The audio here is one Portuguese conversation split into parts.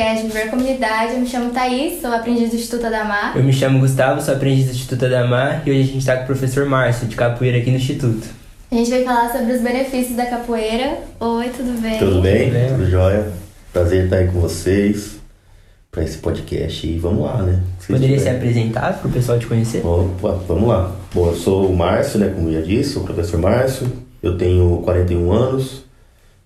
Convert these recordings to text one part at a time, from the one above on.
podcast Viver Comunidade. Eu me chamo Thaís, sou aprendiz do Instituto Adamar. Eu me chamo Gustavo, sou aprendiz do Instituto Adamar e hoje a gente está com o professor Márcio, de capoeira aqui no Instituto. A gente vai falar sobre os benefícios da capoeira. Oi, tudo bem? Tudo bem? Tudo bem. Tudo jóia? Prazer estar aí com vocês para esse podcast e vamos lá, né? Se Poderia tiver- ser apresentado para o pessoal te conhecer? Opa, vamos lá. Bom, eu sou o Márcio, né? Como eu já disse, sou o professor Márcio. Eu tenho 41 anos.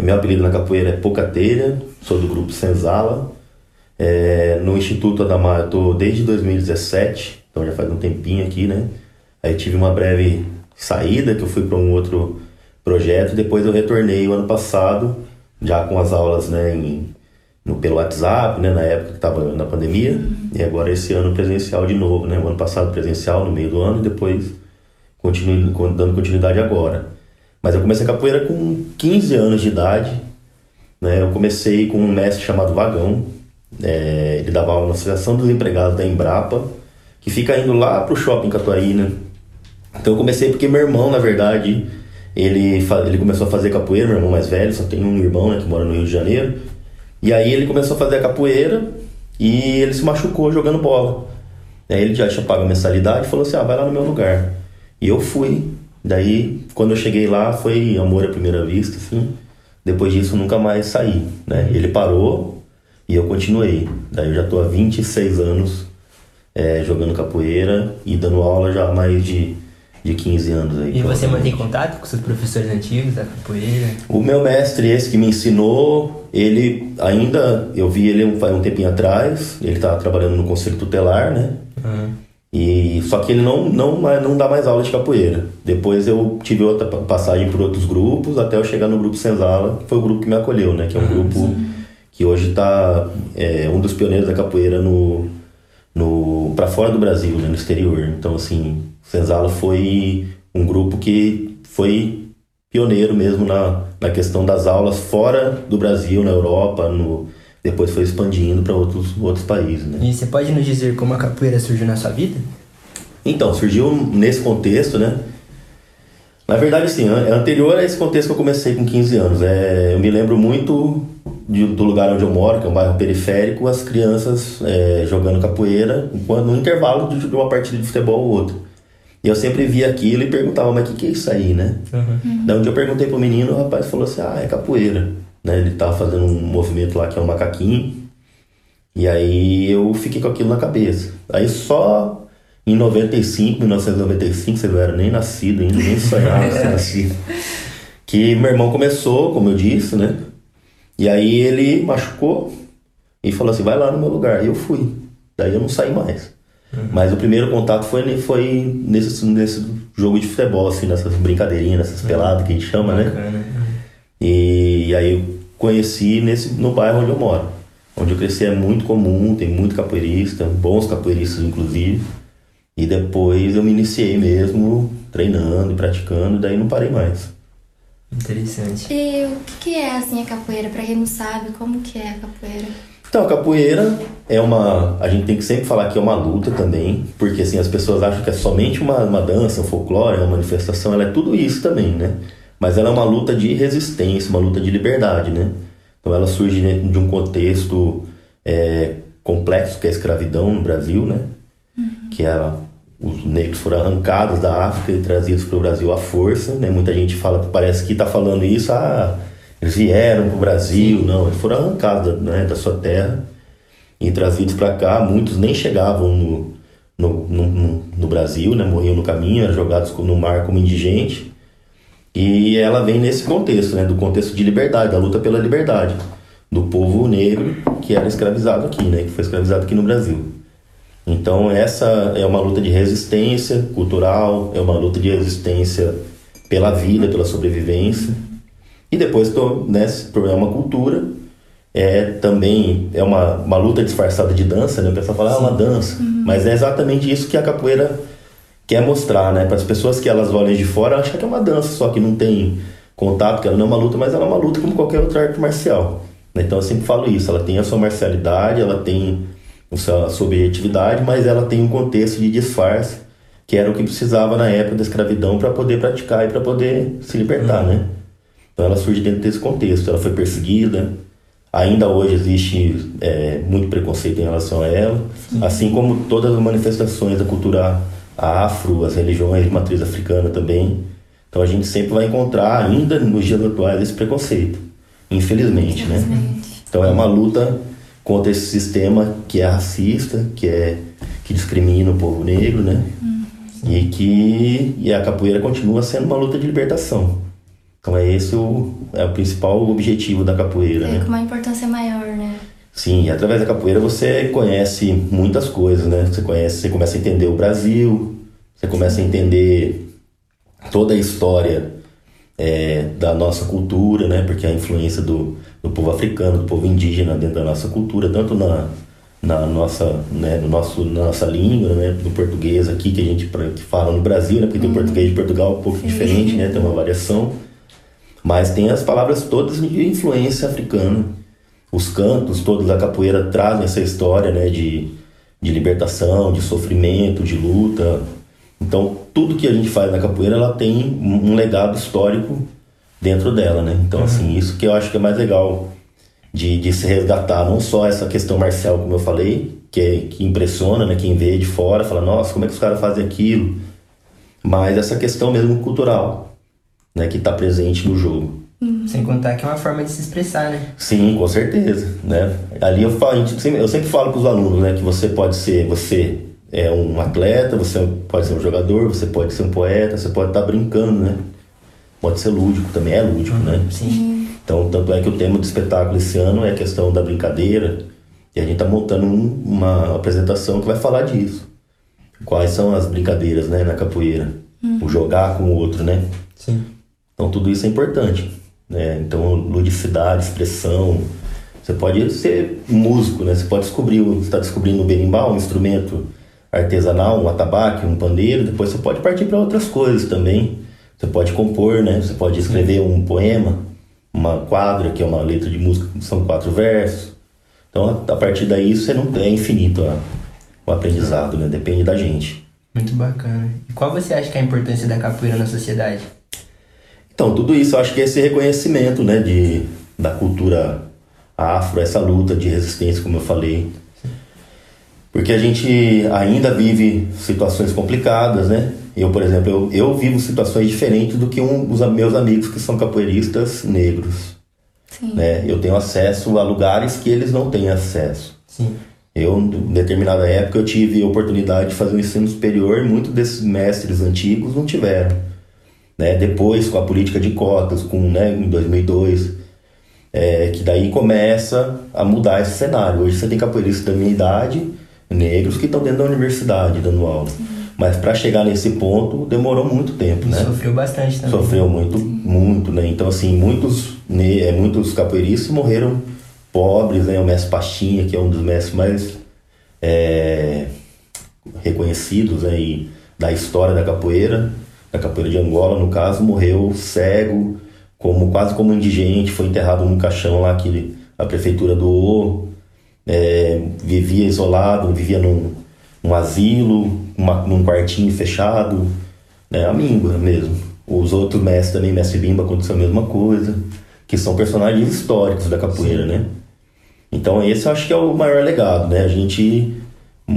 Meu apelido na capoeira é Pouca Telha. Sou do grupo Senzala. É, no Instituto Adamar eu tô desde 2017, então já faz um tempinho aqui, né? Aí tive uma breve saída que eu fui para um outro projeto. Depois eu retornei o ano passado, já com as aulas, né? Em, no, pelo WhatsApp, né? Na época que estava na pandemia. E agora esse ano presencial de novo, né? O ano passado presencial no meio do ano e depois continue, con- dando continuidade agora. Mas eu comecei a capoeira com 15 anos de idade. Né? Eu comecei com um mestre chamado Vagão. É, ele dava aula na Associação dos Empregados da Embrapa, que fica indo lá pro shopping Catuaí, né? Então eu comecei porque meu irmão, na verdade, ele, ele começou a fazer capoeira, meu irmão mais velho, só tem um irmão né, que mora no Rio de Janeiro. E aí ele começou a fazer a capoeira e ele se machucou jogando bola. Aí ele já tinha pago a mensalidade e falou assim: ah, vai lá no meu lugar. E eu fui. Daí, quando eu cheguei lá, foi amor à primeira vista, assim. Depois disso, nunca mais saí, né? Ele parou e eu continuei. Daí eu já tô há 26 anos é, jogando capoeira e dando aula já há mais de, de 15 anos aí. E você mantém contato com seus professores antigos da capoeira? O meu mestre, esse que me ensinou, ele ainda, eu vi ele um, um tempinho atrás, ele tá trabalhando no conselho tutelar, né? Aham. E só que ele não, não, não dá mais aula de capoeira. Depois eu tive outra pa- passagem por outros grupos, até eu chegar no grupo Senzala, que foi o grupo que me acolheu, né? Que é um grupo que hoje está é, um dos pioneiros da capoeira no, no para fora do Brasil, né? No exterior. Então assim, Senzala foi um grupo que foi pioneiro mesmo na, na questão das aulas fora do Brasil, na Europa, no, depois foi expandindo para outros, outros países, né? E você pode nos dizer como a capoeira surgiu na sua vida? Então, surgiu nesse contexto, né? Na verdade, assim, é anterior a esse contexto que eu comecei com 15 anos. É, eu me lembro muito de- do lugar onde eu moro, que é um bairro periférico, as crianças é, jogando capoeira enquanto- no intervalo de, de uma partida de futebol ou outra. E eu sempre via aquilo e perguntava, mas o que, que é isso aí, né? Daí um dia eu perguntei pro menino, o rapaz falou assim, ah, é capoeira. Né? Ele tava fazendo um movimento lá que é um macaquinho. E aí eu fiquei com aquilo na cabeça. Aí só em 95, 1995, você não era nem nascido ainda, nem sonhava ser nascido. Que meu irmão começou, como eu disse, né? E aí ele machucou e falou assim, vai lá no meu lugar. E eu fui. Daí eu não saí mais. Mas o primeiro contato foi, foi nesse, nesse jogo de futebol, assim, nessas brincadeirinhas, nessas peladas que a gente chama, né? Bacana. E aí eu conheci nesse, no bairro onde eu moro. Onde eu cresci é muito comum, tem muito capoeirista, bons capoeiristas inclusive. E depois eu me iniciei mesmo treinando e praticando, daí não parei mais. Interessante. E o que é assim a capoeira? Pra quem não sabe, como que é a capoeira? Então, a capoeira é uma. A gente tem que sempre falar que é uma luta também, porque assim, as pessoas acham que é somente uma, uma dança, um folclore, uma manifestação, ela é tudo isso também, né? Mas ela é uma luta de resistência, uma luta de liberdade, né? Então ela surge dentro de um contexto é, complexo, que é a escravidão no Brasil, né? Que é, os negros foram arrancados da África e trazidos para o Brasil à força, né? Muita gente fala, parece que está falando isso, ah, eles vieram para o Brasil, não, eles foram arrancados né, da sua terra e trazidos para cá. Muitos nem chegavam no, no, no, no- Brasil, né? Morriam no caminho, eram jogados no mar como indigente. E ela vem nesse contexto, né? Do contexto de liberdade, da luta pela liberdade do povo negro que era escravizado aqui, né? Que foi escravizado aqui no Brasil. Então essa é uma luta de resistência cultural, é uma luta de resistência pela vida, pela sobrevivência. E depois tô, né, é uma cultura, é também é uma, uma luta disfarçada de dança, né? O pessoal fala, ah, é uma dança. Mas é exatamente isso que a capoeira quer mostrar, né? Para as pessoas que elas olham de fora, acham que é uma dança, só que não tem contato, que ela não é uma luta, mas ela é uma luta como qualquer outra arte marcial. né? Então eu sempre falo isso, ela tem a sua marcialidade, ela tem sua, sua objetividade, mas ela tem um contexto de disfarce, que era o que precisava na época da escravidão para poder praticar e para poder se libertar, né? Então ela surge dentro desse contexto. Ela foi perseguida, Ainda hoje existe é, muito preconceito em relação a ela, Sim. assim como todas as manifestações da cultura afro, as religiões de matriz africana também. Então a gente sempre vai encontrar, ainda nos dias atuais, esse preconceito, infelizmente, né? infelizmente. né? Então é uma luta contra esse sistema que é racista, que é que discrimina o povo negro, né? Uhum. E que e a capoeira continua sendo uma luta de libertação. Então é esse o, é o principal objetivo da capoeira, é, né? Com uma importância maior, né? Sim, e através da capoeira você conhece muitas coisas, né? Você conhece, você começa a entender o Brasil, você começa a entender toda a história é, da nossa cultura, né? Porque a influência do, do povo africano, do povo indígena dentro da nossa cultura, tanto na, na nossa, né, no nosso, na nossa língua, né, no português aqui que a gente que fala no Brasil, né, porque tem o uhum. português de Portugal um pouco Sim. diferente, né, tem uma variação. Mas tem as palavras todas de influência africana. Os cantos todos da capoeira trazem essa história né, de, de libertação, de sofrimento, de luta. Então, tudo que a gente faz na capoeira, ela tem um legado histórico dentro dela, né? Então, assim, uhum. assim, isso que eu acho que é mais legal de, de se resgatar, não só essa questão marcial, como eu falei, que, é, que impressiona, né? Quem vê de fora fala, nossa, como é que os caras fazem aquilo? Mas essa questão mesmo cultural, né, que está presente no jogo. Uhum. Sem contar que é uma forma de se expressar, né? Sim, com certeza, né? Ali eu falo, eu sempre falo para os alunos, né, que você pode ser, você é um atleta, você pode ser um jogador, você pode ser um poeta, você pode estar tá brincando, né? Pode ser lúdico, também é lúdico, né? Sim. Então, tanto é que o tema do espetáculo esse ano é a questão da brincadeira, e a gente está montando um, uma apresentação que vai falar disso. Quais são as brincadeiras, né, na capoeira? Uhum. O jogar com o outro, né? Sim. Então tudo isso é importante. Né? Então ludicidade, expressão. Você pode ser músico, né? Você pode descobrir, você está descobrindo um berimbau, um instrumento artesanal, um atabaque, um pandeiro. Depois você pode partir para outras coisas também. Você pode compor, né? Você pode escrever um poema, uma quadra que é uma letra de música, são quatro versos. Então a partir daí você não é infinito a, o aprendizado, né? Depende da gente. Muito bacana. E qual você acha que é a importância da capoeira na sociedade? Então, tudo isso, eu acho que é esse reconhecimento né, de, da cultura afro, essa luta de resistência, como eu falei. Porque a gente ainda vive situações complicadas, né? Eu, por exemplo, eu, eu vivo situações diferentes do que um, os meus amigos que são capoeiristas negros. Sim. Né? Eu tenho acesso a lugares que eles não têm acesso. Sim. Eu, em determinada época, eu tive a oportunidade de fazer um ensino superior e muitos desses mestres antigos não tiveram. Né? Depois, com a política de cotas, com, né, em 2002, é, que daí começa a mudar esse cenário. Hoje você tem capoeiristas da minha idade, negros, que estão dentro da universidade dando aula. Uhum. Mas para chegar nesse ponto demorou muito tempo, né? Sofreu bastante também. Sofreu muito, muito, né? Então assim, muitos, né, muitos capoeiristas morreram pobres, né? O mestre Pastinha, que é um dos mestres mais é, reconhecidos né? da história da capoeira, da capoeira de Angola, no caso, morreu cego, como quase como indigente, foi enterrado num caixão lá que a prefeitura doou, é, vivia isolado, vivia num, num asilo, uma, num quartinho fechado, né, a míngua mesmo. Os outros mestres também, mestre Bimba, aconteceu a mesma coisa, que são personagens históricos da capoeira, Sim. né? Então esse eu acho que é o maior legado, né? A gente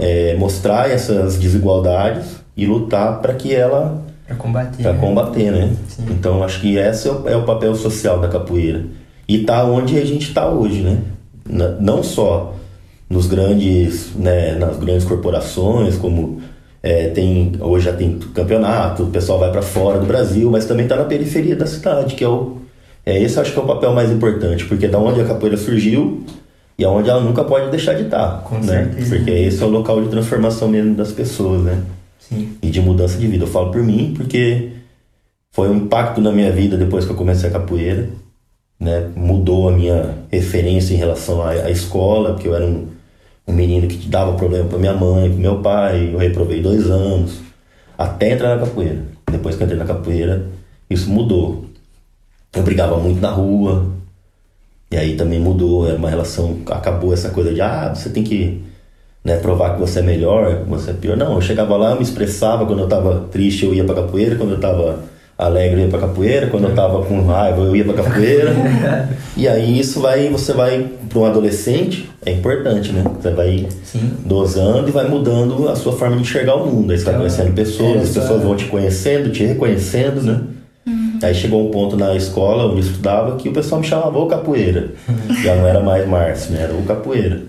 é, mostrar essas desigualdades e lutar para que ela para combater. Para né? combater, né? Sim. Então acho que esse é o, é o, papel social da capoeira. E tá onde a gente está hoje, né? Não só nos grandes, né, nas grandes corporações, como é, tem hoje já tem campeonato, o pessoal vai para fora do Brasil, mas também está na periferia da cidade, que é o é esse acho que é o papel mais importante, porque da onde a capoeira surgiu e aonde ela nunca pode deixar de estar, tá, né? Certeza. Porque esse é o local de transformação mesmo das pessoas, né? Sim. e de mudança de vida. Eu falo por mim porque foi um impacto na minha vida depois que eu comecei a capoeira. Né? Mudou a minha referência em relação à, à escola, porque eu era um, um menino que dava problema para minha mãe, para meu pai. Eu reprovei dois anos até entrar na capoeira. Depois que eu entrei na capoeira, isso mudou. Eu brigava muito na rua, e aí também mudou, era uma relação, acabou essa coisa de ah, você tem que né, provar que você é melhor, que você é pior. Não, eu chegava lá, eu me expressava, quando eu estava triste eu ia para capoeira, quando eu estava alegre eu ia pra capoeira, quando eu tava com raiva eu ia pra capoeira. e aí isso vai, você vai para um adolescente, é importante, né? Você vai Sim. dosando e vai mudando a sua forma de enxergar o mundo. Aí você vai Então, conhecendo pessoas, é, as pessoas vão te conhecendo, te reconhecendo, né? Aí chegou um ponto na escola onde eu estudava que o pessoal me chamava o capoeira. Já não era mais Márcio, né? Era o capoeira.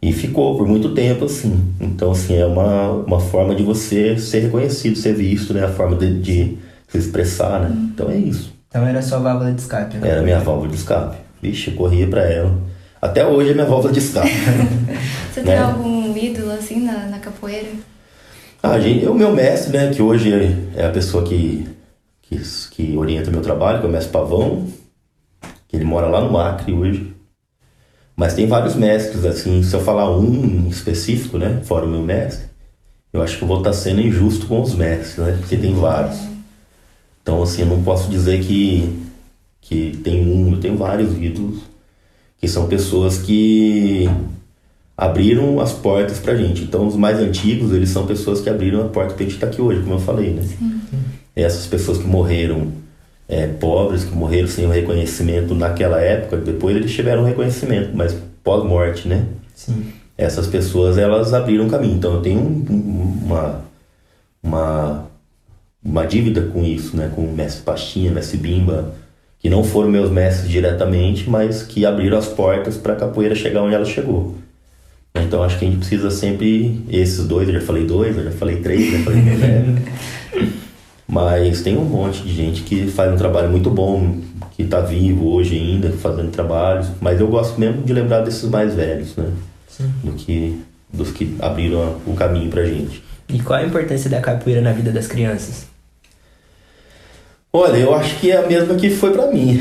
E ficou por muito tempo assim. Então, assim, é uma, uma forma de você ser reconhecido, ser visto, né? A forma de, de se expressar, né? Então é isso. Então era sua válvula de escape. né? Era a minha válvula de escape. Vixe, eu corria pra ela. Até hoje é minha válvula de escape. Você Né? tem algum ídolo assim na, na capoeira? Ah, gente, o meu mestre, né, que hoje é a pessoa que, que, que orienta meu trabalho, que é o mestre Pavão, que ele mora lá no Acre hoje. Mas tem vários mestres, assim, se eu falar um em específico, né, fora o meu mestre, eu acho que eu vou estar sendo injusto com os mestres, né, porque tem vários. Então, assim, eu não posso dizer que, que tem um, eu tenho vários ídolos, que são pessoas que abriram as portas pra gente. Então, os mais antigos, eles são pessoas que abriram a porta pra gente estar aqui hoje, como eu falei, né? Essas pessoas que morreram é, pobres, que morreram sem o reconhecimento naquela época, depois eles tiveram um reconhecimento, mas pós-morte, né? Sim. Essas pessoas, elas abriram caminho. Então, eu tenho um- uma, uma, uma dívida com isso, né? Com o mestre Pastinha, mestre Bimba, que não foram meus mestres diretamente, mas que abriram as portas para a capoeira chegar onde ela chegou. Então acho que a gente precisa sempre esses dois, eu já falei dois, eu já falei três, já falei é. Mas tem um monte de gente que faz um trabalho muito bom, que está vivo hoje ainda, fazendo trabalhos. Mas eu gosto mesmo de lembrar desses mais velhos, né? Sim. Do que, dos que abriram o caminho pra gente. E qual a importância da capoeira na vida das crianças? Olha, eu acho que é a mesma que foi pra mim.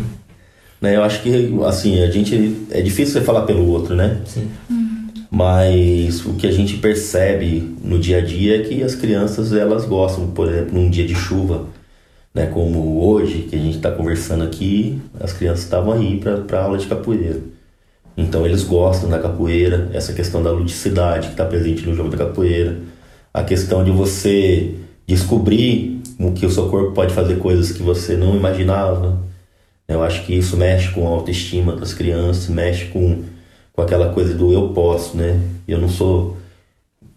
né? Eu acho que, assim, a gente... É difícil você falar pelo outro, né? Sim. Mas o que a gente percebe no dia a dia é que as crianças elas gostam, por exemplo, num dia de chuva, né, como hoje que a gente está conversando aqui, as crianças estavam aí para aula de capoeira. Então eles gostam da capoeira, essa questão da ludicidade que está presente no jogo da capoeira, a questão de você descobrir que o seu corpo pode fazer coisas que você não imaginava. Eu acho que isso mexe com a autoestima das crianças, mexe com com aquela coisa do eu posso, né? Eu não sou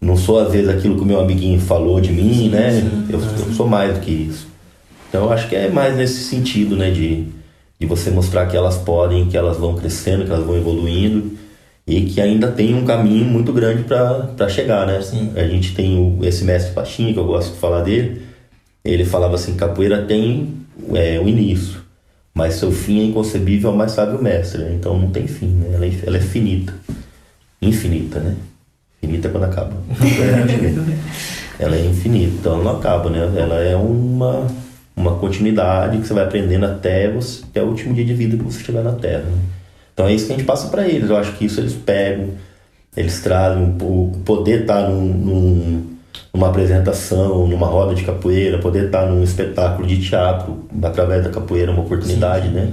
não sou às vezes aquilo que o meu amiguinho falou de mim, né? Eu, eu sou mais do que isso. Então eu acho que é mais nesse sentido, né? De, de você mostrar que elas podem, que elas vão crescendo, que elas vão evoluindo e que ainda tem um caminho muito grande para chegar, né? Sim. A gente tem o, esse mestre Pachinha, que eu gosto de falar dele, ele falava assim, capoeira tem é, o início, mas seu fim é inconcebível ao mais sábio mestre, né? então não tem fim, né? ela, é, ela é finita, infinita, né? Finita quando acaba. ela é infinita, então ela não acaba, né? Ela é uma, uma continuidade que você vai aprendendo até, você, até o último dia de vida que você estiver na Terra. né? Então é isso que a gente passa para eles. Eu acho que isso eles pegam, eles trazem o poder estar num, num, numa apresentação, numa roda de capoeira, poder estar num espetáculo de teatro através da capoeira, é uma oportunidade, né?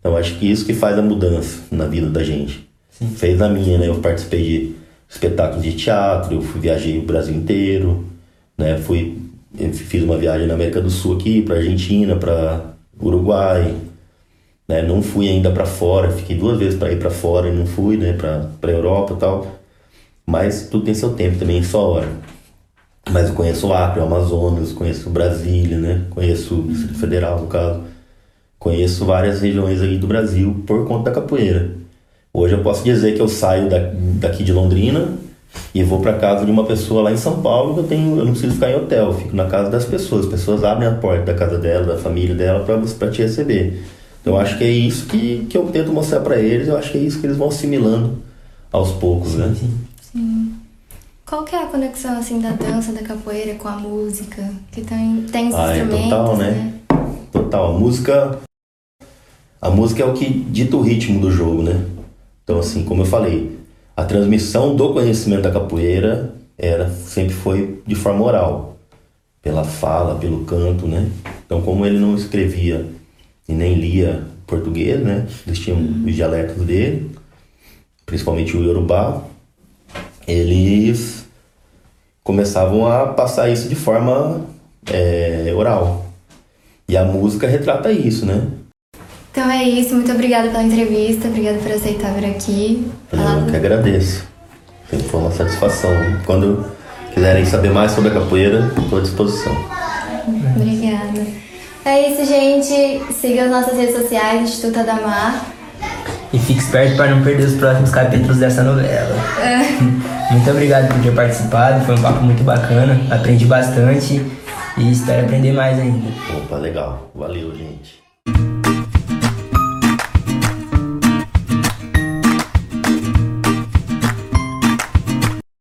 Então acho que isso que faz a mudança na vida da gente. Sim. Fez a minha, né? Eu participei de espetáculos de teatro, eu fui, viajei o Brasil inteiro, né? Fui, fiz uma viagem na América do Sul aqui, para Argentina, para Uruguai, né? Não fui ainda para fora, fiquei duas vezes para ir para fora e não fui, né? Para para Europa e tal. Mas tudo tem seu tempo também, só hora. Mas eu conheço o Acre, o Amazonas, conheço Brasília, né? Conheço o Distrito Federal, no caso. Conheço várias regiões aí do Brasil por conta da capoeira. Hoje eu posso dizer que eu saio da, daqui de Londrina e vou para casa de uma pessoa lá em São Paulo que eu tenho, eu não preciso ficar em hotel, eu fico na casa das pessoas. As pessoas abrem a porta da casa dela, da família dela para te receber. Então eu acho que é isso que, que eu tento mostrar para eles, eu acho que é isso que eles vão assimilando aos poucos, né? Sim. Sim. Qual que é a conexão assim da dança, da capoeira com a música? Que tem, tem Ah, é instrumentos, total, né? Total. A música. A música é o que dita o ritmo do jogo, né? Então, assim, como eu falei, a transmissão do conhecimento da capoeira era, sempre foi de forma oral. Pela fala, pelo canto, né? Então, como ele não escrevia e nem lia português, né? Eles tinham os dialetos dele, principalmente o Yorubá. Eles começavam a passar isso de forma é, oral. E a música retrata isso, né? Então é isso, muito obrigada pela entrevista, obrigada por aceitar vir aqui. Eu que agradeço. Sempre foi uma satisfação. Quando quiserem saber mais sobre a capoeira, estou à disposição. Obrigada. É isso, gente. Siga as nossas redes sociais, Instituto Adamar. E fique esperto para não perder os próximos capítulos dessa novela. muito obrigado por ter participado, foi um papo muito bacana, aprendi bastante e espero aprender mais ainda. Opa, legal. Valeu, gente.